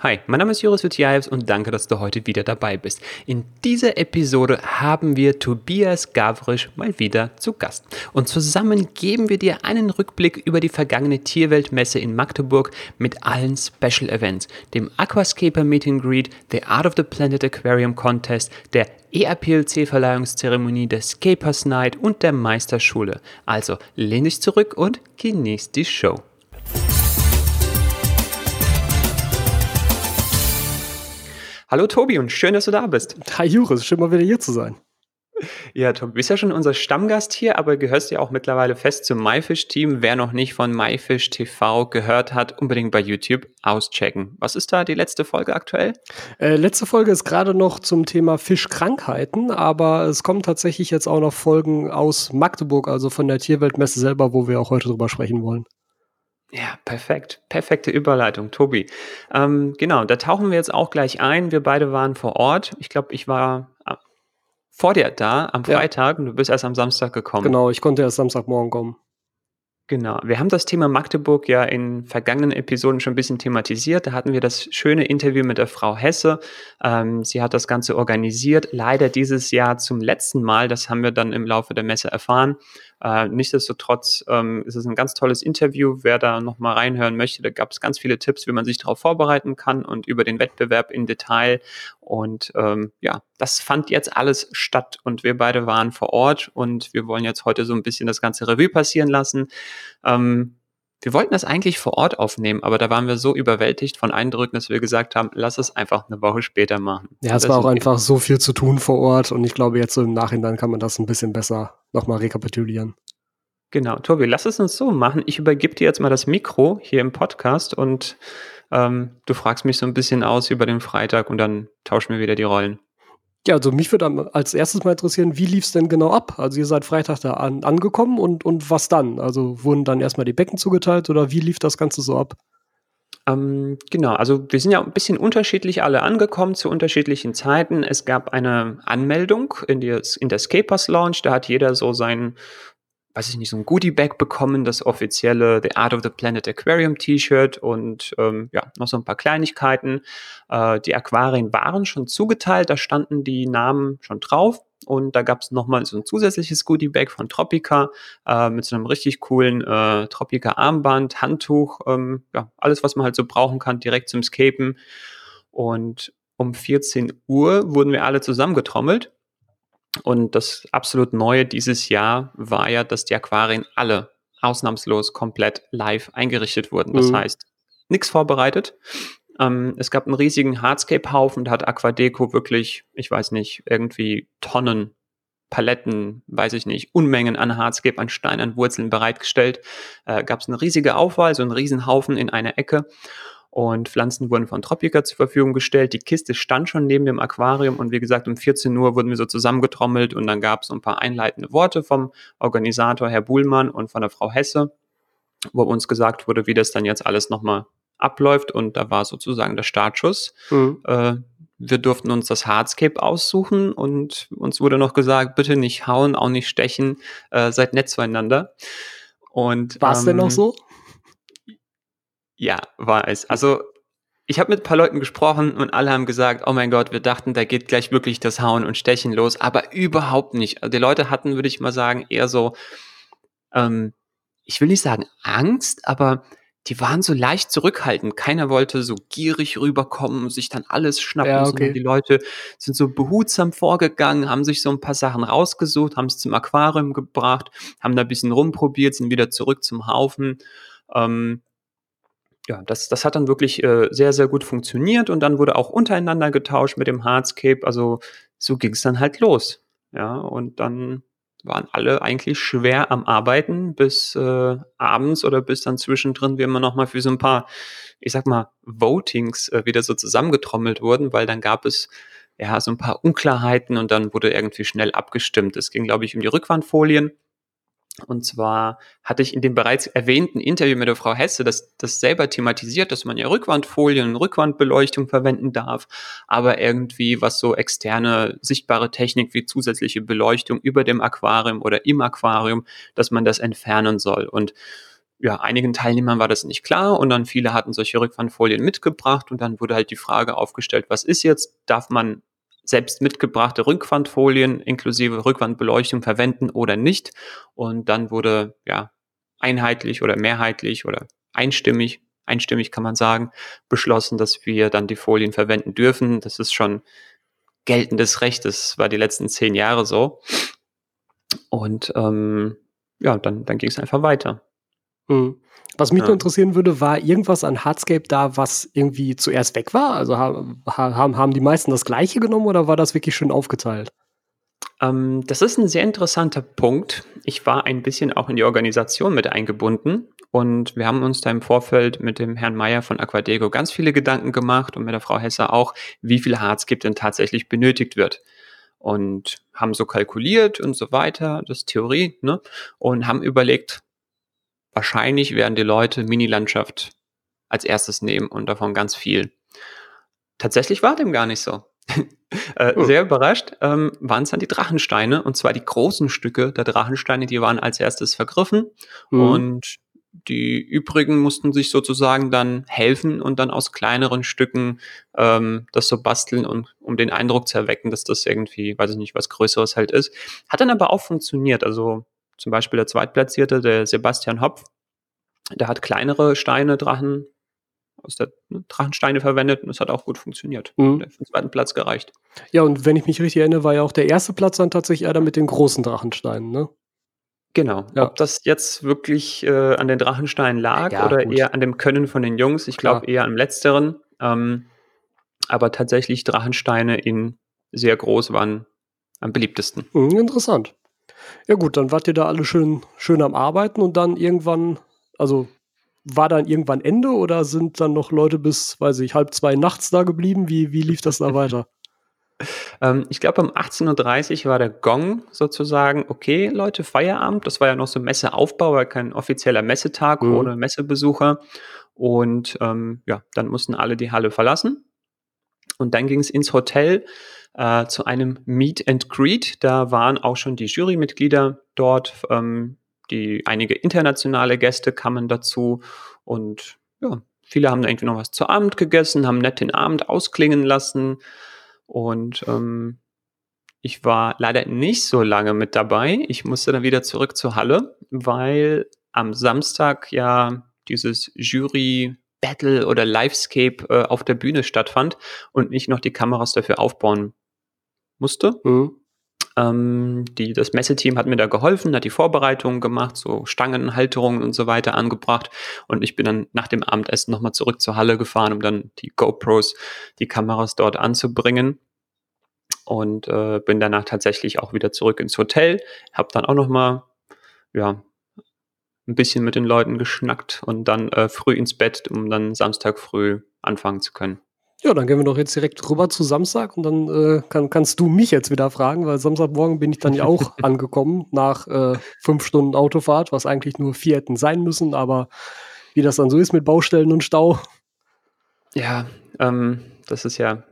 Hi, mein Name ist Joris Vitiaevs und danke, dass du heute wieder dabei bist. In dieser Episode haben wir Tobias Gavrisch mal wieder zu Gast. Und zusammen geben wir dir einen Rückblick über die vergangene Tierweltmesse in Magdeburg mit allen Special Events, dem Aquascaper Meet and Greet, The Art of the Planet Aquarium Contest, der ERPLC-Verleihungszeremonie, der Scapers Night und der Meisterschule. Also lehn dich zurück und genieß die Show. Hallo Tobi und schön, dass du da bist. Hi Juris, schön mal wieder hier zu sein. Ja, Tobi, bist ja schon unser Stammgast hier, aber gehörst ja auch mittlerweile fest zum MyFish-Team. Wer noch nicht von MyFish TV gehört hat, unbedingt bei YouTube auschecken. Was ist da die letzte Folge aktuell? Äh, letzte Folge ist gerade noch zum Thema Fischkrankheiten, aber es kommen tatsächlich jetzt auch noch Folgen aus Magdeburg, also von der Tierweltmesse selber, wo wir auch heute drüber sprechen wollen. Ja, perfekt. Perfekte Überleitung, Tobi. Ähm, genau, da tauchen wir jetzt auch gleich ein. Wir beide waren vor Ort. Ich glaube, ich war äh, vor dir da am Freitag ja. und du bist erst am Samstag gekommen. Genau, ich konnte erst Samstagmorgen kommen. Genau. Wir haben das Thema Magdeburg ja in vergangenen Episoden schon ein bisschen thematisiert. Da hatten wir das schöne Interview mit der Frau Hesse. Ähm, sie hat das Ganze organisiert. Leider dieses Jahr zum letzten Mal. Das haben wir dann im Laufe der Messe erfahren. Äh, nichtsdestotrotz ähm, ist es ein ganz tolles Interview. Wer da nochmal reinhören möchte, da gab es ganz viele Tipps, wie man sich darauf vorbereiten kann und über den Wettbewerb in Detail. Und ähm, ja, das fand jetzt alles statt und wir beide waren vor Ort und wir wollen jetzt heute so ein bisschen das ganze Revue passieren lassen. Ähm, wir wollten das eigentlich vor Ort aufnehmen, aber da waren wir so überwältigt von Eindrücken, dass wir gesagt haben, lass es einfach eine Woche später machen. Ja, es war auch einfach so viel zu tun vor Ort und ich glaube, jetzt so im Nachhinein kann man das ein bisschen besser nochmal rekapitulieren. Genau, Tobi, lass es uns so machen. Ich übergebe dir jetzt mal das Mikro hier im Podcast und ähm, du fragst mich so ein bisschen aus über den Freitag und dann tauschen wir wieder die Rollen. Ja, also mich würde als erstes mal interessieren, wie lief es denn genau ab? Also ihr seid Freitag da an, angekommen und, und was dann? Also wurden dann erstmal die Becken zugeteilt oder wie lief das Ganze so ab? Ähm, genau, also wir sind ja ein bisschen unterschiedlich alle angekommen zu unterschiedlichen Zeiten. Es gab eine Anmeldung in, die, in der Scapers Lounge, da hat jeder so sein weiß ich nicht, so ein Goodie-Bag bekommen, das offizielle The Art of the Planet Aquarium T-Shirt und ähm, ja, noch so ein paar Kleinigkeiten. Äh, die Aquarien waren schon zugeteilt, da standen die Namen schon drauf. Und da gab es nochmal so ein zusätzliches Goodie-Bag von Tropica äh, mit so einem richtig coolen äh, Tropica-Armband, Handtuch, ähm, ja, alles, was man halt so brauchen kann, direkt zum Scapen. Und um 14 Uhr wurden wir alle zusammengetrommelt und das absolut Neue dieses Jahr war ja, dass die Aquarien alle ausnahmslos komplett live eingerichtet wurden. Das mhm. heißt, nichts vorbereitet. Ähm, es gab einen riesigen Hardscape-Haufen, da hat Aquadeco wirklich, ich weiß nicht, irgendwie Tonnen, Paletten, weiß ich nicht, Unmengen an Hardscape, an Steinen, an Wurzeln bereitgestellt. Äh, gab es eine riesige Aufwahl, so einen riesen Haufen in einer Ecke und Pflanzen wurden von Tropica zur Verfügung gestellt. Die Kiste stand schon neben dem Aquarium und wie gesagt, um 14 Uhr wurden wir so zusammengetrommelt und dann gab es ein paar einleitende Worte vom Organisator Herr Buhlmann und von der Frau Hesse, wo uns gesagt wurde, wie das dann jetzt alles nochmal abläuft und da war sozusagen der Startschuss. Mhm. Äh, wir durften uns das Hardscape aussuchen und uns wurde noch gesagt, bitte nicht hauen, auch nicht stechen, äh, seid nett zueinander. Und war es ähm, denn noch ähm, so? Ja, war es. Also ich habe mit ein paar Leuten gesprochen und alle haben gesagt, oh mein Gott, wir dachten, da geht gleich wirklich das Hauen und Stechen los, aber überhaupt nicht. Also die Leute hatten, würde ich mal sagen, eher so, ähm, ich will nicht sagen Angst, aber die waren so leicht zurückhaltend. Keiner wollte so gierig rüberkommen und sich dann alles schnappen, ja, okay. sondern die Leute sind so behutsam vorgegangen, haben sich so ein paar Sachen rausgesucht, haben es zum Aquarium gebracht, haben da ein bisschen rumprobiert, sind wieder zurück zum Haufen. Ähm, ja, das, das hat dann wirklich äh, sehr, sehr gut funktioniert und dann wurde auch untereinander getauscht mit dem Hardscape. Also so ging es dann halt los. Ja, und dann waren alle eigentlich schwer am Arbeiten bis äh, abends oder bis dann zwischendrin wir immer noch mal für so ein paar, ich sag mal, Votings äh, wieder so zusammengetrommelt wurden, weil dann gab es ja so ein paar Unklarheiten und dann wurde irgendwie schnell abgestimmt. Es ging, glaube ich, um die Rückwandfolien Und zwar hatte ich in dem bereits erwähnten Interview mit der Frau Hesse das, das selber thematisiert, dass man ja Rückwandfolien und Rückwandbeleuchtung verwenden darf, aber irgendwie was so externe sichtbare Technik wie zusätzliche Beleuchtung über dem Aquarium oder im Aquarium, dass man das entfernen soll. Und ja, einigen Teilnehmern war das nicht klar und dann viele hatten solche Rückwandfolien mitgebracht und dann wurde halt die Frage aufgestellt, was ist jetzt? Darf man selbst mitgebrachte Rückwandfolien inklusive Rückwandbeleuchtung verwenden oder nicht? Und dann wurde ja einheitlich oder mehrheitlich oder einstimmig, einstimmig kann man sagen, beschlossen, dass wir dann die Folien verwenden dürfen. Das ist schon geltendes Recht. Das war die letzten zehn Jahre so. Und ähm, ja, dann, dann ging es einfach weiter. Mhm. Was mich ja. nur interessieren würde, war irgendwas an Hardscape da, was irgendwie zuerst weg war? Also haben, haben, die meisten das gleiche genommen oder war das wirklich schön aufgeteilt? Ähm, das ist ein sehr interessanter Punkt. Ich war ein bisschen auch in die Organisation mit eingebunden und wir haben uns da im Vorfeld mit dem Herrn Meyer von Aquadego ganz viele Gedanken gemacht und mit der Frau Hesser auch, wie viel Hardscape denn tatsächlich benötigt wird und haben so kalkuliert und so weiter, das ist Theorie, ne? Und haben überlegt, wahrscheinlich werden die Leute Mini-Landschaft als erstes nehmen und davon ganz viel. Tatsächlich war dem gar nicht so. äh, oh. Sehr überrascht ähm, waren es dann die Drachensteine und zwar die großen Stücke der Drachensteine, die waren als erstes vergriffen mhm. und die übrigen mussten sich sozusagen dann helfen und dann aus kleineren Stücken ähm, das so basteln und um den Eindruck zu erwecken, dass das irgendwie, weiß ich nicht, was Größeres halt ist. Hat dann aber auch funktioniert. Also zum Beispiel der Zweitplatzierte, der Sebastian Hopf, der hat kleinere Steine, Drachen, aus der ne, Drachensteine verwendet und es hat auch gut funktioniert. Mhm. Der für den zweiten Platz gereicht. Ja, und wenn ich mich richtig erinnere, war ja auch der erste Platz dann tatsächlich eher mit den großen Drachensteinen, ne? Genau. Ja. Ob das jetzt wirklich äh, an den Drachensteinen lag ja, oder gut. eher an dem Können von den Jungs, ich glaube eher am letzteren. Ähm, aber tatsächlich Drachensteine in sehr groß waren am beliebtesten. Mhm, interessant. Ja gut, dann wart ihr da alle schön, schön am Arbeiten und dann irgendwann, also war dann irgendwann Ende oder sind dann noch Leute bis, weiß ich, halb zwei nachts da geblieben? Wie, wie lief das da weiter? ähm, ich glaube, um 18.30 Uhr war der Gong sozusagen, okay, Leute, Feierabend. Das war ja noch so Messeaufbau, war kein offizieller Messetag mhm. ohne Messebesucher. Und ähm, ja, dann mussten alle die Halle verlassen. Und dann ging es ins Hotel äh, zu einem Meet and Greet. Da waren auch schon die Jurymitglieder dort. Ähm, die einige internationale Gäste kamen dazu und ja, viele haben da irgendwie noch was zu Abend gegessen, haben nett den Abend ausklingen lassen und ähm, ich war leider nicht so lange mit dabei. Ich musste dann wieder zurück zur Halle, weil am Samstag ja dieses Jury Battle oder Livescape äh, auf der Bühne stattfand und ich noch die Kameras dafür aufbauen musste. Mhm. Ähm, die, das Messeteam hat mir da geholfen, hat die Vorbereitungen gemacht, so Stangenhalterungen und so weiter angebracht. Und ich bin dann nach dem Abendessen nochmal zurück zur Halle gefahren, um dann die GoPros, die Kameras dort anzubringen. Und äh, bin danach tatsächlich auch wieder zurück ins Hotel. Hab dann auch nochmal, ja, ein bisschen mit den Leuten geschnackt und dann äh, früh ins Bett, um dann Samstag früh anfangen zu können. Ja, dann gehen wir doch jetzt direkt rüber zu Samstag und dann äh, kann, kannst du mich jetzt wieder fragen, weil Samstagmorgen bin ich dann ja auch angekommen nach äh, fünf Stunden Autofahrt, was eigentlich nur vier hätten sein müssen, aber wie das dann so ist mit Baustellen und Stau. Ja, ähm, das ist ja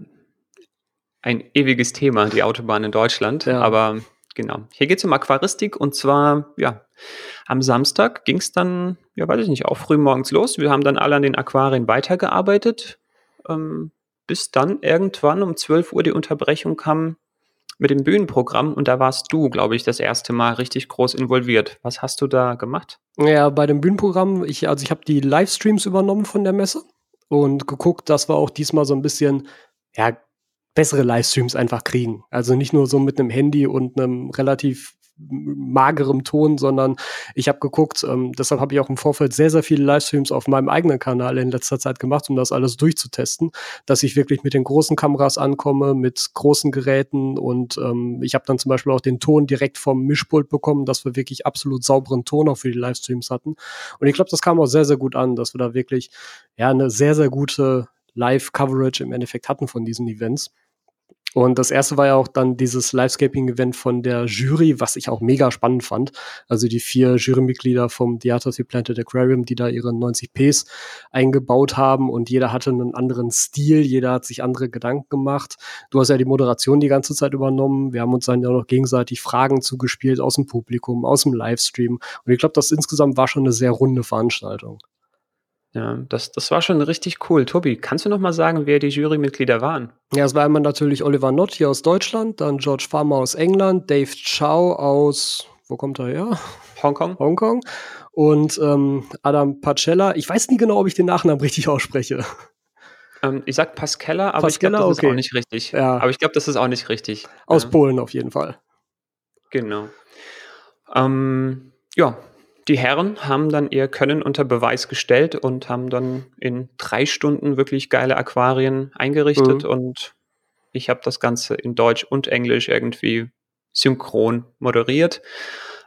ein ewiges Thema, die Autobahn in Deutschland. Ja. Aber genau, hier geht es um Aquaristik und zwar, ja, am Samstag ging es dann, ja, weiß ich nicht, auch früh morgens los. Wir haben dann alle an den Aquarien weitergearbeitet. Ähm, bis dann irgendwann um 12 Uhr die Unterbrechung kam mit dem Bühnenprogramm und da warst du, glaube ich, das erste Mal richtig groß involviert. Was hast du da gemacht? Ja, bei dem Bühnenprogramm, ich, also ich habe die Livestreams übernommen von der Messe und geguckt, dass wir auch diesmal so ein bisschen, ja, bessere Livestreams einfach kriegen. Also nicht nur so mit einem Handy und einem relativ magerem Ton, sondern ich habe geguckt, ähm, deshalb habe ich auch im Vorfeld sehr, sehr viele Livestreams auf meinem eigenen Kanal in letzter Zeit gemacht, um das alles durchzutesten, dass ich wirklich mit den großen Kameras ankomme, mit großen Geräten und ähm, ich habe dann zum Beispiel auch den Ton direkt vom Mischpult bekommen, dass wir wirklich absolut sauberen Ton auch für die Livestreams hatten. Und ich glaube, das kam auch sehr, sehr gut an, dass wir da wirklich ja eine sehr, sehr gute Live-Coverage im Endeffekt hatten von diesen Events. Und das erste war ja auch dann dieses Livescaping-Event von der Jury, was ich auch mega spannend fand. Also die vier Jurymitglieder vom Theater Planted Aquarium, die da ihre 90 Ps eingebaut haben und jeder hatte einen anderen Stil, jeder hat sich andere Gedanken gemacht. Du hast ja die Moderation die ganze Zeit übernommen. Wir haben uns dann ja noch gegenseitig Fragen zugespielt aus dem Publikum, aus dem Livestream. Und ich glaube, das insgesamt war schon eine sehr runde Veranstaltung. Ja, das, das war schon richtig cool. Tobi, kannst du noch mal sagen, wer die Jurymitglieder waren? Ja, es war einmal natürlich Oliver Nott hier aus Deutschland, dann George Farmer aus England, Dave Chow aus, wo kommt er her? Hongkong. Hongkong. Und ähm, Adam Pacella. Ich weiß nie genau, ob ich den Nachnamen richtig ausspreche. Ähm, ich sag Pascella, aber Pascella, ich glaube, das okay. ist auch nicht richtig. Ja. Aber ich glaube, das ist auch nicht richtig. Aus ja. Polen auf jeden Fall. Genau. Ähm, ja, die Herren haben dann ihr Können unter Beweis gestellt und haben dann in drei Stunden wirklich geile Aquarien eingerichtet mhm. und ich habe das Ganze in Deutsch und Englisch irgendwie synchron moderiert.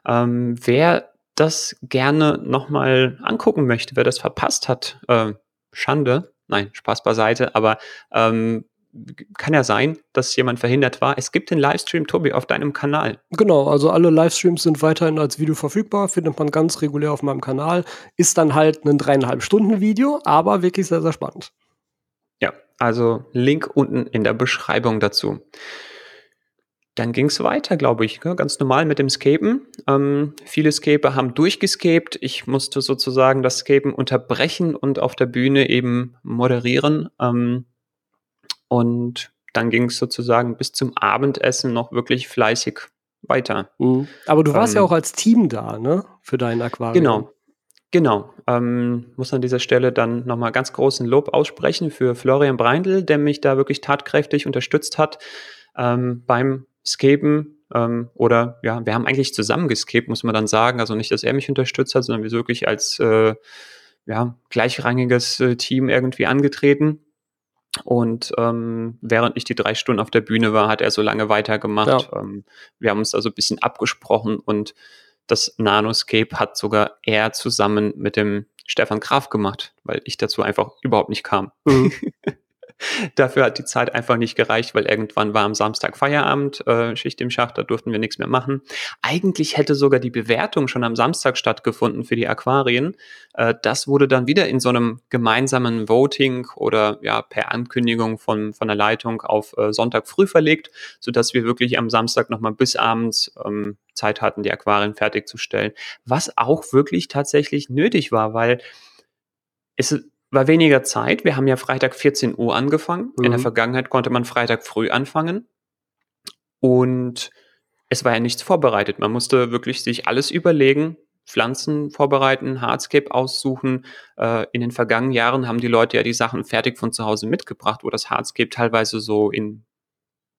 Ähm, wer das gerne nochmal angucken möchte, wer das verpasst hat, äh, Schande, nein, Spaß beiseite, aber ähm, kann ja sein, dass jemand verhindert war. Es gibt den Livestream, Tobi, auf deinem Kanal. Genau, also alle Livestreams sind weiterhin als Video verfügbar, findet man ganz regulär auf meinem Kanal. Ist dann halt ein dreieinhalb Stunden Video, aber wirklich sehr, sehr spannend. Ja, also Link unten in der Beschreibung dazu. Dann ging es weiter, glaube ich, ganz normal mit dem Scapen. Ähm, viele Scaper haben durchgescaped. Ich musste sozusagen das Scapen unterbrechen und auf der Bühne eben moderieren. Ähm, und dann ging es sozusagen bis zum Abendessen noch wirklich fleißig weiter. Mhm. Aber du warst ähm, ja auch als Team da, ne? Für dein Aquarium. Genau. Genau. Ähm, muss an dieser Stelle dann nochmal ganz großen Lob aussprechen für Florian Breindl, der mich da wirklich tatkräftig unterstützt hat ähm, beim Scapen. Ähm, oder ja, wir haben eigentlich zusammen gescaped, muss man dann sagen. Also nicht, dass er mich unterstützt hat, sondern wir sind wirklich als äh, ja, gleichrangiges äh, Team irgendwie angetreten. Und ähm, während ich die drei Stunden auf der Bühne war, hat er so lange weitergemacht. Ja. Ähm, wir haben uns also ein bisschen abgesprochen und das Nanoscape hat sogar er zusammen mit dem Stefan Graf gemacht, weil ich dazu einfach überhaupt nicht kam. Mhm. Dafür hat die Zeit einfach nicht gereicht, weil irgendwann war am Samstag Feierabend, äh, Schicht im Schacht, da durften wir nichts mehr machen. Eigentlich hätte sogar die Bewertung schon am Samstag stattgefunden für die Aquarien. Äh, das wurde dann wieder in so einem gemeinsamen Voting oder ja per Ankündigung von, von der Leitung auf äh, Sonntag früh verlegt, sodass wir wirklich am Samstag nochmal bis abends ähm, Zeit hatten, die Aquarien fertigzustellen. Was auch wirklich tatsächlich nötig war, weil es war weniger Zeit. Wir haben ja Freitag 14 Uhr angefangen. Mhm. In der mhm. Vergangenheit konnte man Freitag früh anfangen. Und es war ja nichts vorbereitet. Man musste wirklich sich alles überlegen, Pflanzen vorbereiten, Hardscape aussuchen. Äh, in den vergangenen Jahren haben die Leute ja die Sachen fertig von zu Hause mitgebracht, wo das Hardscape teilweise so in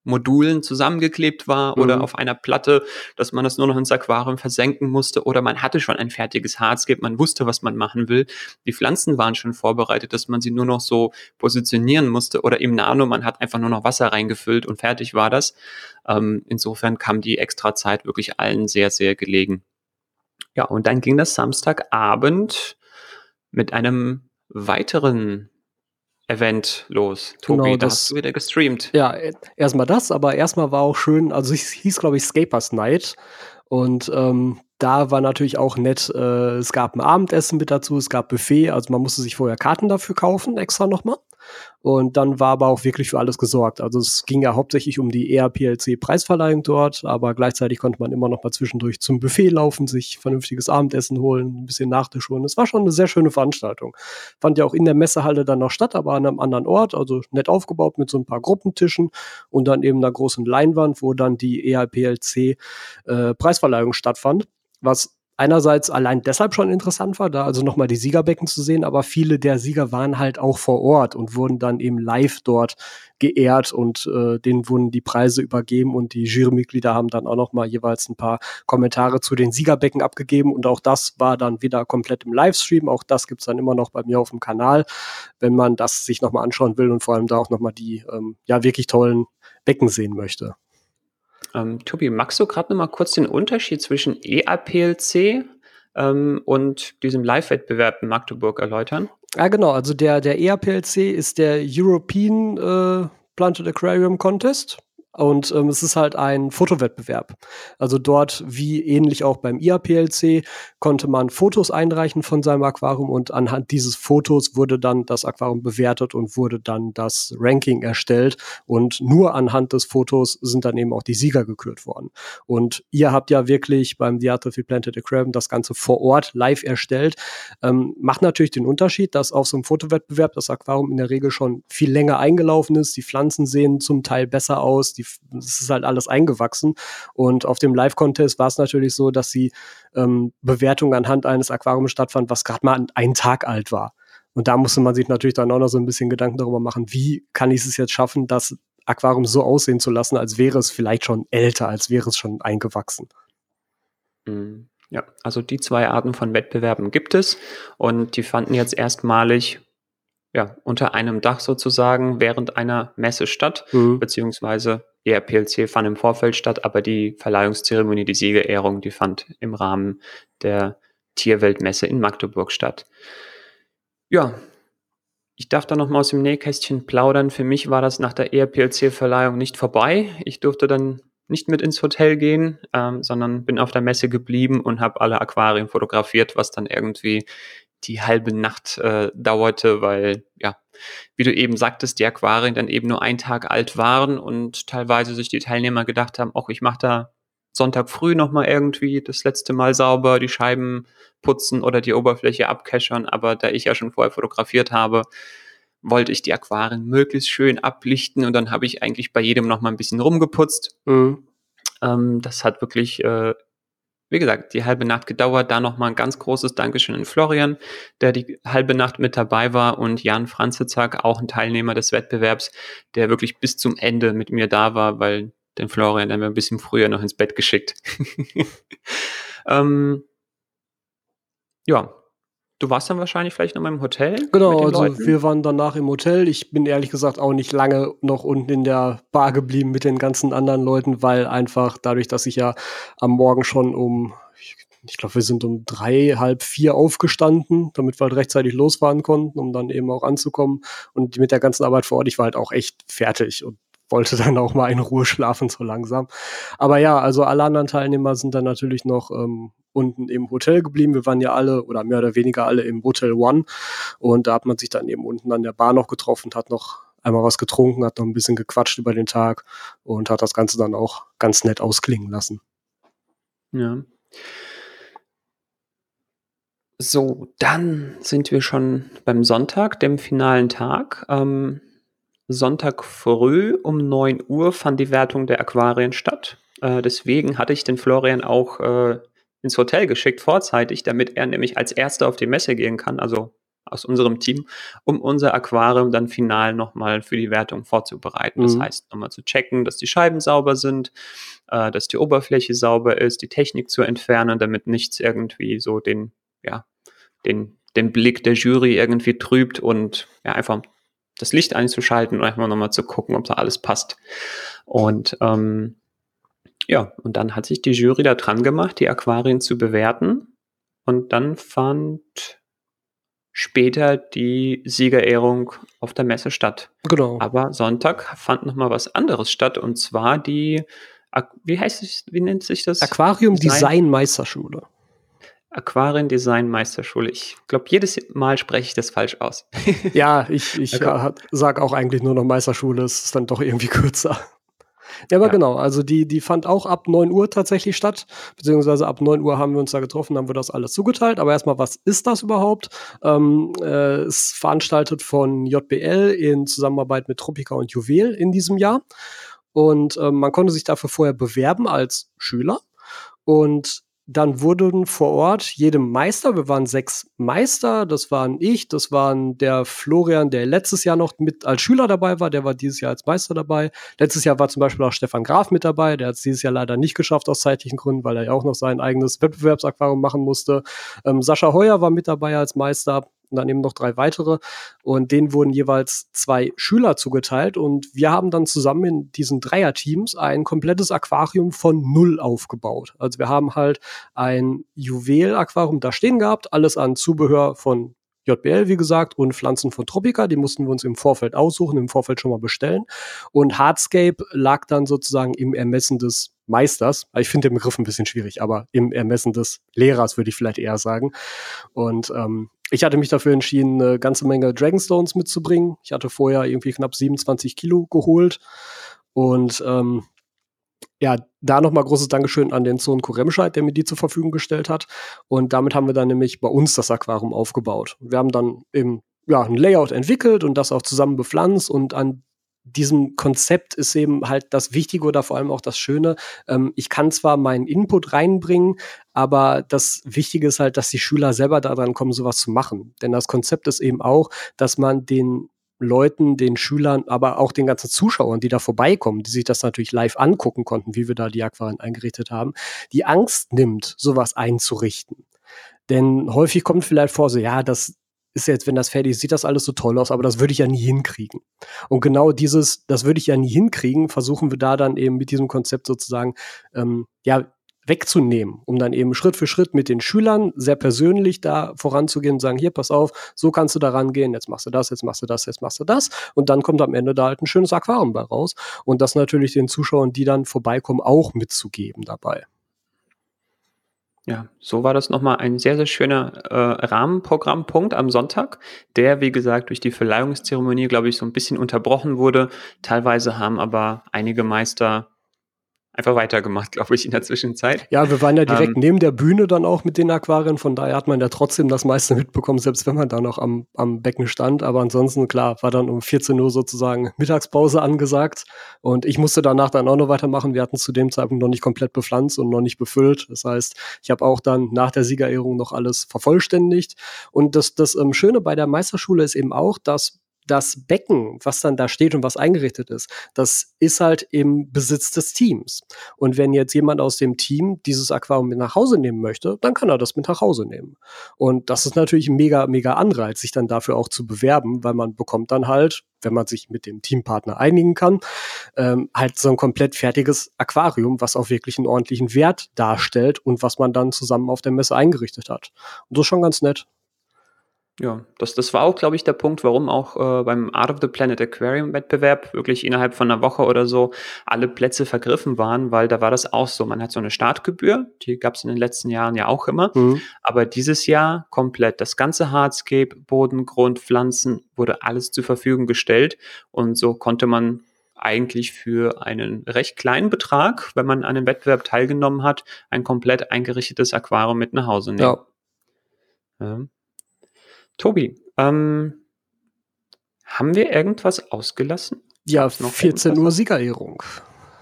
Modulen zusammengeklebt war mhm. oder auf einer Platte, dass man das nur noch ins Aquarium versenken musste oder man hatte schon ein fertiges Hardscape, man wusste, was man machen will. Die Pflanzen waren schon vorbereitet, dass man sie nur noch so positionieren musste oder im Nano, man hat einfach nur noch Wasser reingefüllt und fertig war das. Ähm, insofern kam die extra Zeit wirklich allen sehr, sehr gelegen. Ja, und dann ging das Samstagabend mit einem weiteren Event los. Tobi, genau, das hast du wieder gestreamt. Ja, erstmal das, aber erstmal war auch schön, also es hieß, glaube ich, Scapers Night. Und ähm, da war natürlich auch nett, äh, es gab ein Abendessen mit dazu, es gab Buffet, also man musste sich vorher Karten dafür kaufen, extra nochmal. Und dann war aber auch wirklich für alles gesorgt. Also es ging ja hauptsächlich um die ERPLC-Preisverleihung dort, aber gleichzeitig konnte man immer noch mal zwischendurch zum Buffet laufen, sich vernünftiges Abendessen holen, ein bisschen Nachtisch holen. Es war schon eine sehr schöne Veranstaltung. Fand ja auch in der Messehalle dann noch statt, aber an einem anderen Ort, also nett aufgebaut mit so ein paar Gruppentischen und dann eben einer großen Leinwand, wo dann die ERPLC-Preisverleihung äh, stattfand. Was einerseits allein deshalb schon interessant war, da also nochmal die Siegerbecken zu sehen, aber viele der Sieger waren halt auch vor Ort und wurden dann eben live dort geehrt und äh, denen wurden die Preise übergeben und die Jurymitglieder haben dann auch nochmal jeweils ein paar Kommentare zu den Siegerbecken abgegeben und auch das war dann wieder komplett im Livestream. Auch das gibt's dann immer noch bei mir auf dem Kanal, wenn man das sich nochmal anschauen will und vor allem da auch nochmal die ähm, ja wirklich tollen Becken sehen möchte. Ähm, Tobi, magst du gerade noch mal kurz den Unterschied zwischen EAPLC ähm, und diesem Live-Wettbewerb in Magdeburg erläutern? Ja, genau. Also der, der EAPLC ist der European äh, Planted Aquarium Contest. Und ähm, es ist halt ein Fotowettbewerb. Also dort, wie ähnlich auch beim IAPLC, konnte man Fotos einreichen von seinem Aquarium und anhand dieses Fotos wurde dann das Aquarium bewertet und wurde dann das Ranking erstellt. Und nur anhand des Fotos sind dann eben auch die Sieger gekürt worden. Und ihr habt ja wirklich beim The Art of the Planted Aquarium das Ganze vor Ort live erstellt. Ähm, macht natürlich den Unterschied, dass auf so einem Fotowettbewerb das Aquarium in der Regel schon viel länger eingelaufen ist. Die Pflanzen sehen zum Teil besser aus die, es ist halt alles eingewachsen. Und auf dem Live-Contest war es natürlich so, dass die ähm, Bewertung anhand eines Aquariums stattfand, was gerade mal einen Tag alt war. Und da musste man sich natürlich dann auch noch so ein bisschen Gedanken darüber machen, wie kann ich es jetzt schaffen, das Aquarium so aussehen zu lassen, als wäre es vielleicht schon älter, als wäre es schon eingewachsen. Mhm. Ja, also die zwei Arten von Wettbewerben gibt es und die fanden jetzt erstmalig ja, unter einem Dach sozusagen während einer Messe statt, mhm. beziehungsweise der PLC fand im Vorfeld statt, aber die Verleihungszeremonie, die Siegerehrung, die fand im Rahmen der Tierweltmesse in Magdeburg statt. Ja, ich darf da noch mal aus dem Nähkästchen plaudern. Für mich war das nach der ERPLC-Verleihung nicht vorbei. Ich durfte dann nicht mit ins Hotel gehen, ähm, sondern bin auf der Messe geblieben und habe alle Aquarien fotografiert, was dann irgendwie die halbe Nacht äh, dauerte, weil, ja, wie du eben sagtest, die Aquarien dann eben nur einen Tag alt waren und teilweise sich die Teilnehmer gedacht haben, auch ich mache da Sonntag früh nochmal irgendwie das letzte Mal sauber, die Scheiben putzen oder die Oberfläche abkeschern, aber da ich ja schon vorher fotografiert habe, wollte ich die Aquarien möglichst schön ablichten und dann habe ich eigentlich bei jedem nochmal ein bisschen rumgeputzt. Mhm. Ähm, das hat wirklich äh, wie gesagt, die halbe Nacht gedauert. Da nochmal ein ganz großes Dankeschön an Florian, der die halbe Nacht mit dabei war und Jan Franzitzak, auch ein Teilnehmer des Wettbewerbs, der wirklich bis zum Ende mit mir da war, weil den Florian wir ein bisschen früher noch ins Bett geschickt. ähm, ja, Du warst dann wahrscheinlich vielleicht noch mal im Hotel? Genau, also Leuten? wir waren danach im Hotel. Ich bin ehrlich gesagt auch nicht lange noch unten in der Bar geblieben mit den ganzen anderen Leuten, weil einfach dadurch, dass ich ja am Morgen schon um, ich glaube, wir sind um drei, halb vier aufgestanden, damit wir halt rechtzeitig losfahren konnten, um dann eben auch anzukommen. Und mit der ganzen Arbeit vor Ort, ich war halt auch echt fertig und wollte dann auch mal in Ruhe schlafen, so langsam. Aber ja, also alle anderen Teilnehmer sind dann natürlich noch ähm, unten im Hotel geblieben. Wir waren ja alle oder mehr oder weniger alle im Hotel One und da hat man sich dann eben unten an der Bar noch getroffen, hat noch einmal was getrunken, hat noch ein bisschen gequatscht über den Tag und hat das Ganze dann auch ganz nett ausklingen lassen. Ja. So, dann sind wir schon beim Sonntag, dem finalen Tag. Ähm, Sonntag früh um 9 Uhr fand die Wertung der Aquarien statt. Äh, deswegen hatte ich den Florian auch äh, ins Hotel geschickt, vorzeitig, damit er nämlich als Erster auf die Messe gehen kann, also aus unserem Team, um unser Aquarium dann final nochmal für die Wertung vorzubereiten. Mhm. Das heißt, nochmal zu checken, dass die Scheiben sauber sind, äh, dass die Oberfläche sauber ist, die Technik zu entfernen, damit nichts irgendwie so den, ja, den, den Blick der Jury irgendwie trübt und ja, einfach das Licht einzuschalten und einfach nochmal zu gucken, ob da alles passt. Und ähm, ja, und dann hat sich die Jury da dran gemacht, die Aquarien zu bewerten. Und dann fand später die Siegerehrung auf der Messe statt. Genau. Aber Sonntag fand nochmal was anderes statt und zwar die, wie heißt es, wie nennt sich das? Aquarium Design, Design Meisterschule. Aquarien Design Meisterschule. Ich glaube, jedes Mal spreche ich das falsch aus. ja, ich, ich okay. sage auch eigentlich nur noch Meisterschule, es ist dann doch irgendwie kürzer. Ja, aber ja. genau, also die, die fand auch ab 9 Uhr tatsächlich statt, beziehungsweise ab 9 Uhr haben wir uns da getroffen, haben wir das alles zugeteilt. Aber erstmal, was ist das überhaupt? Ähm, äh, ist veranstaltet von JBL in Zusammenarbeit mit Tropica und Juwel in diesem Jahr. Und ähm, man konnte sich dafür vorher bewerben als Schüler. Und dann wurden vor Ort jedem Meister, wir waren sechs Meister, das waren ich, das waren der Florian, der letztes Jahr noch mit als Schüler dabei war, der war dieses Jahr als Meister dabei. Letztes Jahr war zum Beispiel auch Stefan Graf mit dabei, der hat es dieses Jahr leider nicht geschafft aus zeitlichen Gründen, weil er ja auch noch sein eigenes Wettbewerbsaquarium machen musste. Ähm, Sascha Heuer war mit dabei als Meister und dann eben noch drei weitere. Und denen wurden jeweils zwei Schüler zugeteilt. Und wir haben dann zusammen in diesen Dreierteams ein komplettes Aquarium von null aufgebaut. Also wir haben halt ein Juwel-Aquarium da stehen gehabt, alles an Zubehör von JBL, wie gesagt, und Pflanzen von Tropica. Die mussten wir uns im Vorfeld aussuchen, im Vorfeld schon mal bestellen. Und Hardscape lag dann sozusagen im Ermessen des Meisters. Ich finde den Begriff ein bisschen schwierig, aber im Ermessen des Lehrers würde ich vielleicht eher sagen. Und ähm, ich hatte mich dafür entschieden, eine ganze Menge Dragonstones mitzubringen. Ich hatte vorher irgendwie knapp 27 Kilo geholt. Und ähm, ja, da nochmal großes Dankeschön an den Sohn Kuremscheid, der mir die zur Verfügung gestellt hat. Und damit haben wir dann nämlich bei uns das Aquarium aufgebaut. Wir haben dann eben ja, ein Layout entwickelt und das auch zusammen bepflanzt und an diesem Konzept ist eben halt das Wichtige oder vor allem auch das Schöne. Ähm, ich kann zwar meinen Input reinbringen, aber das Wichtige ist halt, dass die Schüler selber daran kommen, sowas zu machen. Denn das Konzept ist eben auch, dass man den Leuten, den Schülern, aber auch den ganzen Zuschauern, die da vorbeikommen, die sich das natürlich live angucken konnten, wie wir da die Aquarien eingerichtet haben, die Angst nimmt, sowas einzurichten. Denn häufig kommt vielleicht vor, so, ja, das ist jetzt, wenn das fertig ist, sieht das alles so toll aus, aber das würde ich ja nie hinkriegen. Und genau dieses, das würde ich ja nie hinkriegen, versuchen wir da dann eben mit diesem Konzept sozusagen, ähm, ja, wegzunehmen, um dann eben Schritt für Schritt mit den Schülern sehr persönlich da voranzugehen und sagen, hier, pass auf, so kannst du da rangehen, jetzt machst du das, jetzt machst du das, jetzt machst du das. Und dann kommt am Ende da halt ein schönes Aquarium bei raus. Und das natürlich den Zuschauern, die dann vorbeikommen, auch mitzugeben dabei. Ja, so war das nochmal ein sehr, sehr schöner äh, Rahmenprogrammpunkt am Sonntag, der, wie gesagt, durch die Verleihungszeremonie, glaube ich, so ein bisschen unterbrochen wurde. Teilweise haben aber einige Meister einfach weitergemacht, glaube ich, in der Zwischenzeit. Ja, wir waren ja direkt ähm, neben der Bühne dann auch mit den Aquarien, von daher hat man ja trotzdem das meiste mitbekommen, selbst wenn man da noch am, am Becken stand. Aber ansonsten, klar, war dann um 14 Uhr sozusagen Mittagspause angesagt und ich musste danach dann auch noch weitermachen. Wir hatten zu dem Zeitpunkt noch nicht komplett bepflanzt und noch nicht befüllt. Das heißt, ich habe auch dann nach der Siegerehrung noch alles vervollständigt. Und das, das ähm, Schöne bei der Meisterschule ist eben auch, dass das Becken, was dann da steht und was eingerichtet ist, das ist halt im Besitz des Teams. Und wenn jetzt jemand aus dem Team dieses Aquarium mit nach Hause nehmen möchte, dann kann er das mit nach Hause nehmen. Und das ist natürlich ein mega, mega Anreiz, sich dann dafür auch zu bewerben, weil man bekommt dann halt, wenn man sich mit dem Teampartner einigen kann, ähm, halt so ein komplett fertiges Aquarium, was auch wirklich einen ordentlichen Wert darstellt und was man dann zusammen auf der Messe eingerichtet hat. Und das ist schon ganz nett. Ja, das, das war auch, glaube ich, der Punkt, warum auch äh, beim Art of the Planet Aquarium Wettbewerb wirklich innerhalb von einer Woche oder so alle Plätze vergriffen waren, weil da war das auch so. Man hat so eine Startgebühr, die gab es in den letzten Jahren ja auch immer, mhm. aber dieses Jahr komplett das ganze Hardscape, Boden, Grund, Pflanzen wurde alles zur Verfügung gestellt und so konnte man eigentlich für einen recht kleinen Betrag, wenn man an einem Wettbewerb teilgenommen hat, ein komplett eingerichtetes Aquarium mit nach Hause nehmen. Ja. ja. Tobi, ähm, haben wir irgendwas ausgelassen? Ja, noch 14 Uhr Siegerehrung.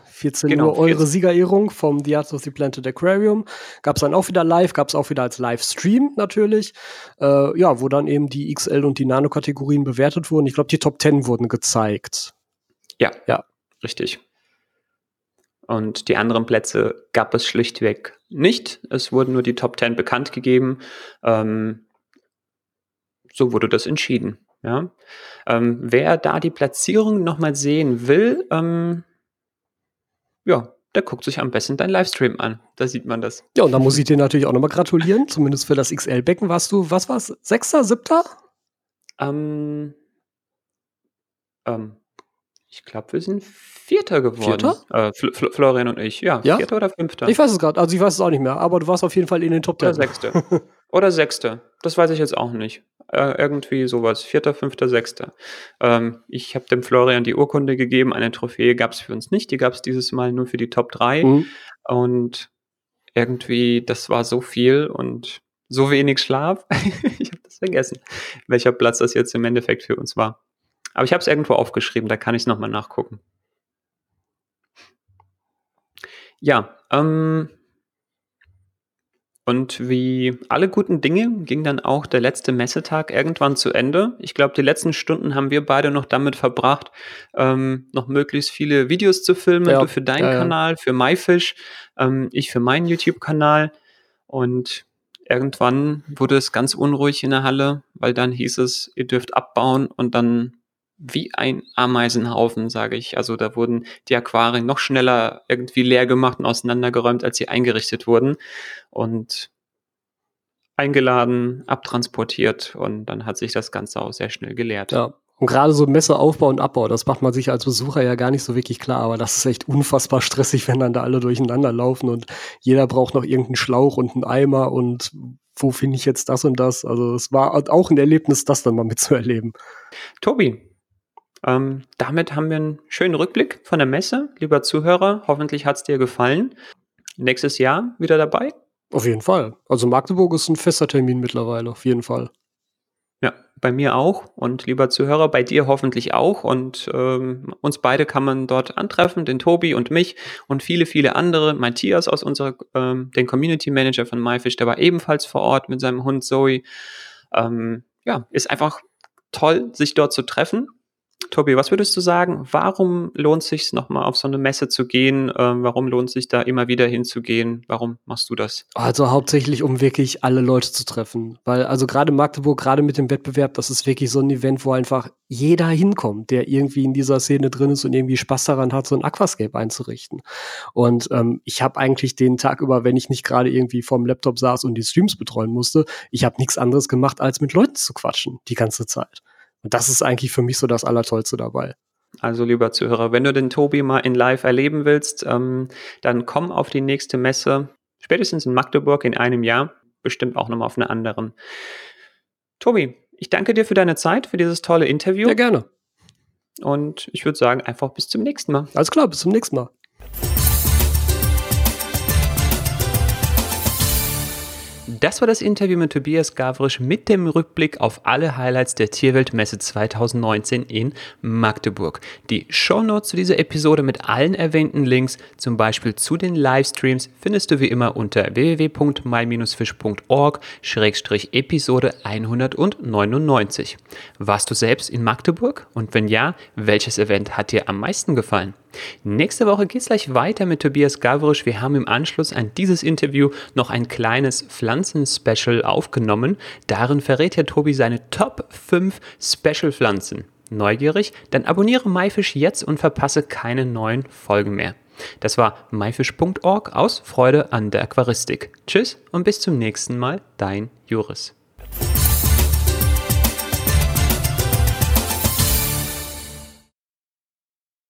14 genau, Uhr eure 14. Siegerehrung vom The Art of the Planted Aquarium. Gab es dann auch wieder live, gab es auch wieder als Livestream natürlich. Äh, ja, wo dann eben die XL und die Nano-Kategorien bewertet wurden. Ich glaube, die Top 10 wurden gezeigt. Ja, ja, richtig. Und die anderen Plätze gab es schlichtweg nicht. Es wurden nur die Top 10 bekannt gegeben. Ähm, so wurde das entschieden. Ja. Ähm, wer da die Platzierung nochmal sehen will, ähm, ja, der guckt sich am besten dein Livestream an. Da sieht man das. Ja, und da muss ich dir natürlich auch nochmal gratulieren. Zumindest für das XL-Becken warst du, was war's? Sechster, siebter? Ähm, ähm, ich glaube, wir sind Vierter geworden. Vierter? Äh, Fl Fl Florian und ich. Ja, ja, Vierter oder Fünfter. Ich weiß es gerade. Also ich weiß es auch nicht mehr. Aber du warst auf jeden Fall in den Top 10. Oder Sechste. oder Sechste. Das weiß ich jetzt auch nicht. Äh, irgendwie sowas. Vierter, Fünfter, Sechster. Ähm, ich habe dem Florian die Urkunde gegeben. Eine Trophäe gab es für uns nicht. Die gab es dieses Mal nur für die Top 3. Mhm. Und irgendwie, das war so viel und so wenig Schlaf. ich habe das vergessen, welcher Platz das jetzt im Endeffekt für uns war. Aber ich habe es irgendwo aufgeschrieben, da kann ich es nochmal nachgucken. Ja, ähm, und wie alle guten Dinge ging dann auch der letzte Messetag irgendwann zu Ende. Ich glaube, die letzten Stunden haben wir beide noch damit verbracht, ähm, noch möglichst viele Videos zu filmen. Ja. Du für deinen ja, Kanal, für MyFish, ähm, ich für meinen YouTube-Kanal. Und irgendwann wurde es ganz unruhig in der Halle, weil dann hieß es, ihr dürft abbauen und dann wie ein Ameisenhaufen, sage ich. Also da wurden die Aquarien noch schneller irgendwie leer gemacht und auseinandergeräumt, als sie eingerichtet wurden. Und eingeladen, abtransportiert und dann hat sich das Ganze auch sehr schnell geleert. Ja. Und gerade so Messeaufbau und Abbau, das macht man sich als Besucher ja gar nicht so wirklich klar, aber das ist echt unfassbar stressig, wenn dann da alle durcheinander laufen und jeder braucht noch irgendeinen Schlauch und einen Eimer und wo finde ich jetzt das und das? Also es war auch ein Erlebnis, das dann mal mitzuerleben. Tobi, ähm, damit haben wir einen schönen Rückblick von der Messe. Lieber Zuhörer, hoffentlich hat es dir gefallen. Nächstes Jahr wieder dabei? Auf jeden Fall. Also Magdeburg ist ein fester Termin mittlerweile, auf jeden Fall. Ja, bei mir auch und lieber Zuhörer, bei dir hoffentlich auch. Und ähm, uns beide kann man dort antreffen, den Tobi und mich und viele, viele andere. Matthias aus unserer, ähm, den Community Manager von MyFish, der war ebenfalls vor Ort mit seinem Hund Zoe. Ähm, ja, ist einfach toll, sich dort zu treffen Tobi, was würdest du sagen? Warum lohnt es sich nochmal auf so eine Messe zu gehen? Ähm, warum lohnt es sich da immer wieder hinzugehen? Warum machst du das? Also hauptsächlich, um wirklich alle Leute zu treffen. Weil, also gerade Magdeburg, gerade mit dem Wettbewerb, das ist wirklich so ein Event, wo einfach jeder hinkommt, der irgendwie in dieser Szene drin ist und irgendwie Spaß daran hat, so ein Aquascape einzurichten. Und ähm, ich habe eigentlich den Tag über, wenn ich nicht gerade irgendwie vorm Laptop saß und die Streams betreuen musste, ich habe nichts anderes gemacht, als mit Leuten zu quatschen die ganze Zeit. Und das ist eigentlich für mich so das Allertollste dabei. Also lieber Zuhörer, wenn du den Tobi mal in Live erleben willst, ähm, dann komm auf die nächste Messe, spätestens in Magdeburg in einem Jahr, bestimmt auch nochmal auf einer anderen. Tobi, ich danke dir für deine Zeit, für dieses tolle Interview. Ja, gerne. Und ich würde sagen, einfach bis zum nächsten Mal. Alles klar, bis zum nächsten Mal. Das war das Interview mit Tobias Gavrisch mit dem Rückblick auf alle Highlights der Tierweltmesse 2019 in Magdeburg. Die Shownotes zu dieser Episode mit allen erwähnten Links, zum Beispiel zu den Livestreams, findest du wie immer unter www.my-fish.org-episode 199. Warst du selbst in Magdeburg? Und wenn ja, welches Event hat dir am meisten gefallen? Nächste Woche geht es gleich weiter mit Tobias Gavrisch. Wir haben im Anschluss an dieses Interview noch ein kleines Pflanzen-Special aufgenommen. Darin verrät Herr Tobi seine Top 5 Special-Pflanzen. Neugierig? Dann abonniere MyFish jetzt und verpasse keine neuen Folgen mehr. Das war myfish.org aus Freude an der Aquaristik. Tschüss und bis zum nächsten Mal, dein Juris.